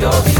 Don't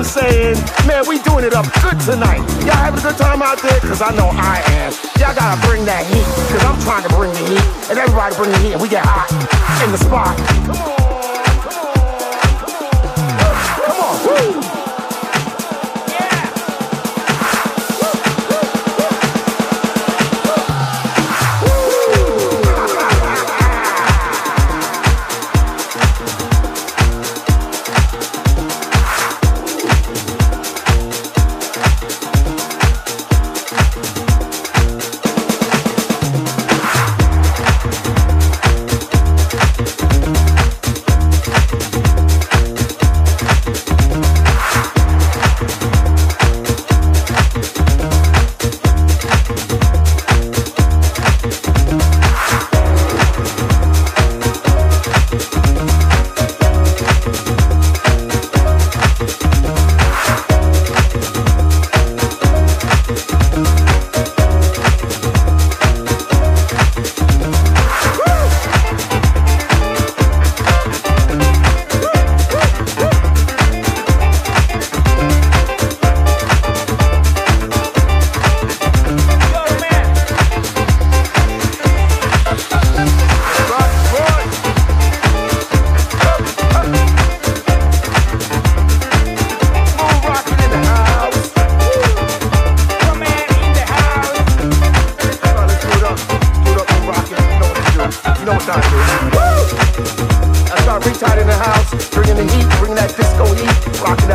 I'm saying? Man, we doing it up good tonight. Y'all having a good time out there? Cause I know I am. Y'all gotta bring that heat. Cause I'm trying to bring the heat. And everybody bring the heat. And we get hot in the spot. Come on.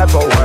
Oh.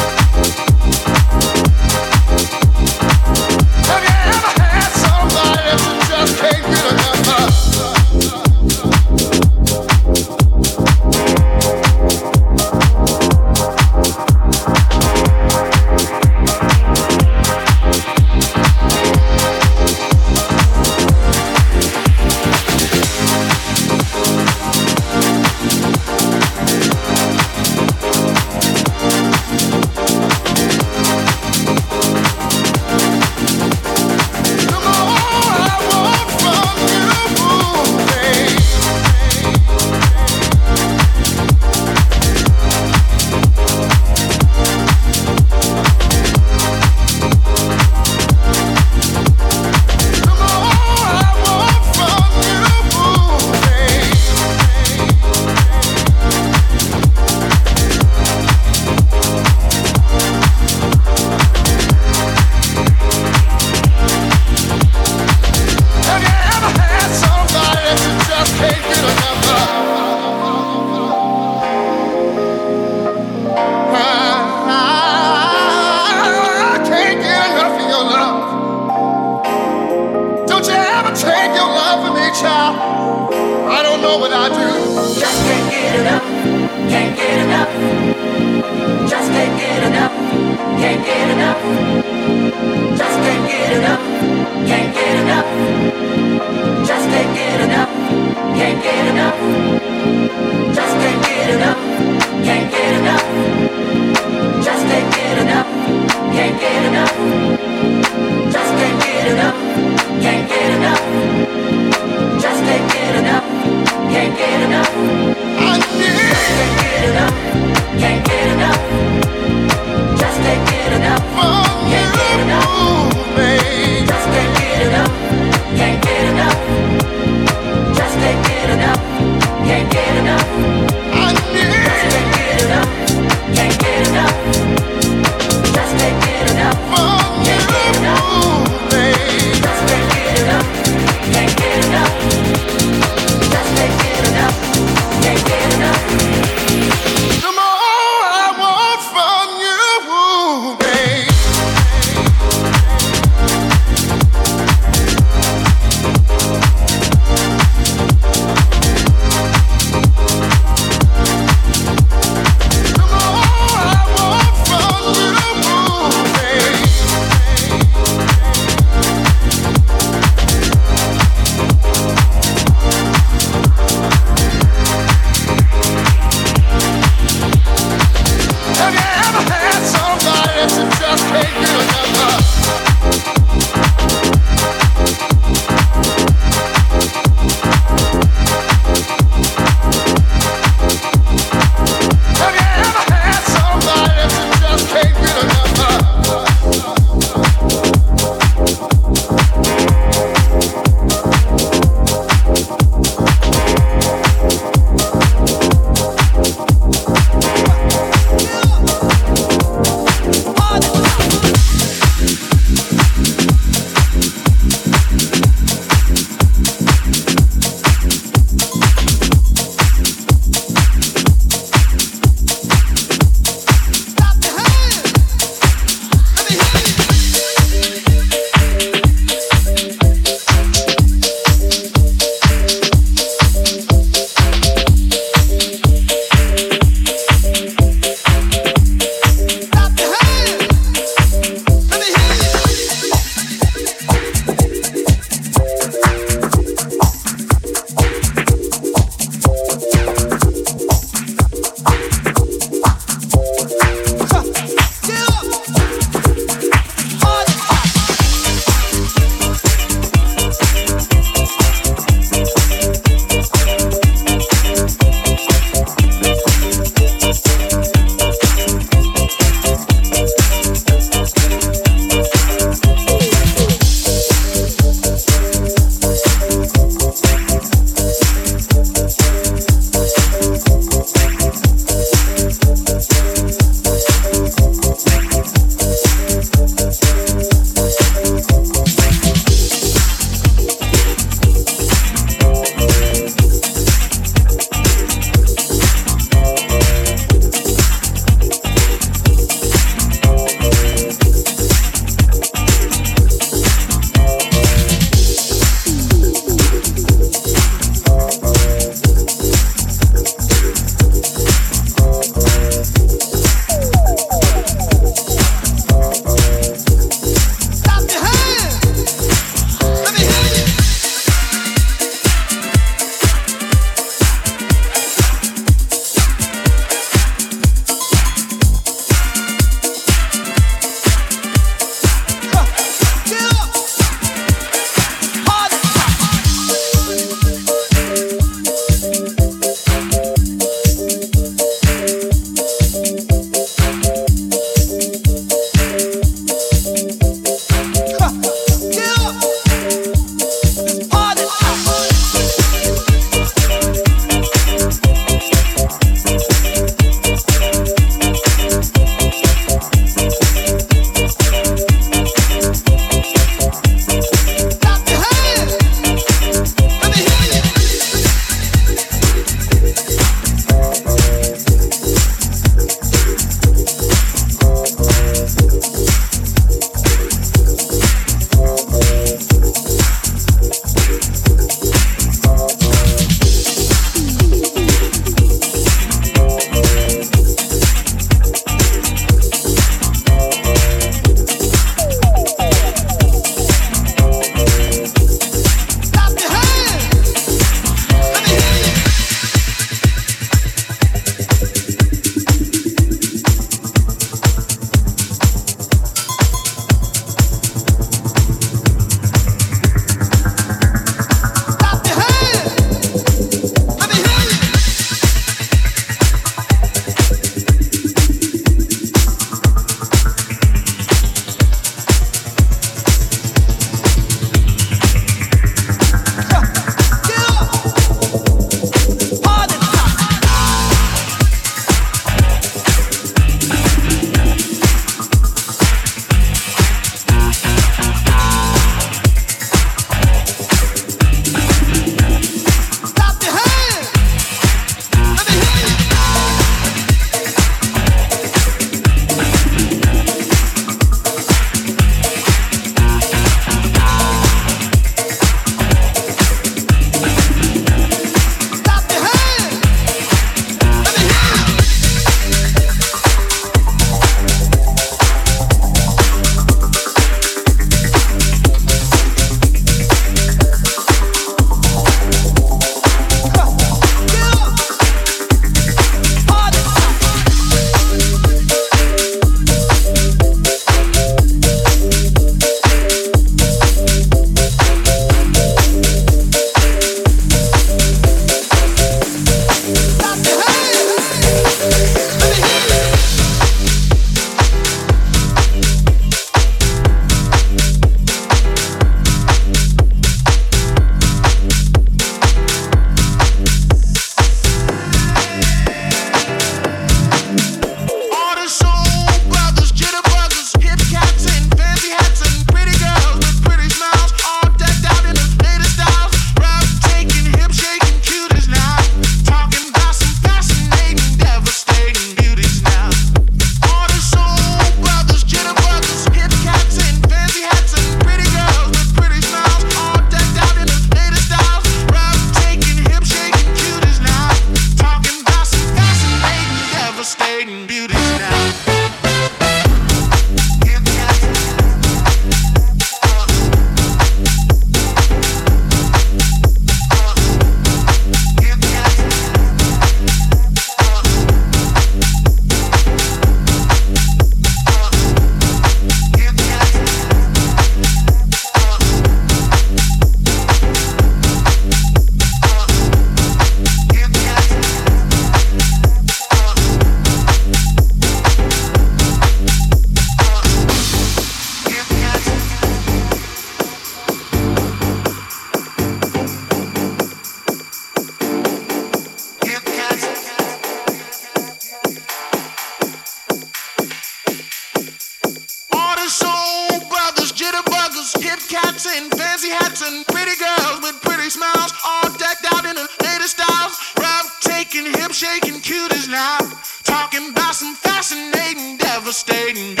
And pretty girls with pretty smiles, all decked out in the latest styles. Breathtaking, hip shaking cuties now. Talking about some fascinating, devastating